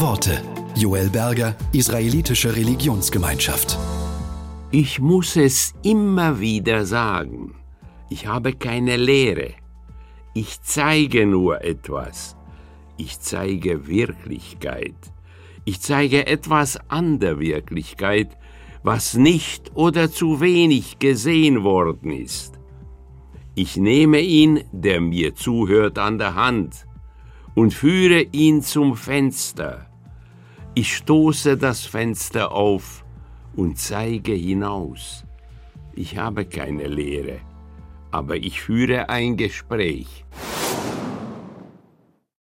Worte. Joel Berger, Israelitische Religionsgemeinschaft. Ich muss es immer wieder sagen. Ich habe keine Lehre. Ich zeige nur etwas. Ich zeige Wirklichkeit. Ich zeige etwas an der Wirklichkeit, was nicht oder zu wenig gesehen worden ist. Ich nehme ihn, der mir zuhört, an der Hand und führe ihn zum Fenster. Ich stoße das Fenster auf und zeige hinaus. Ich habe keine Lehre, aber ich führe ein Gespräch.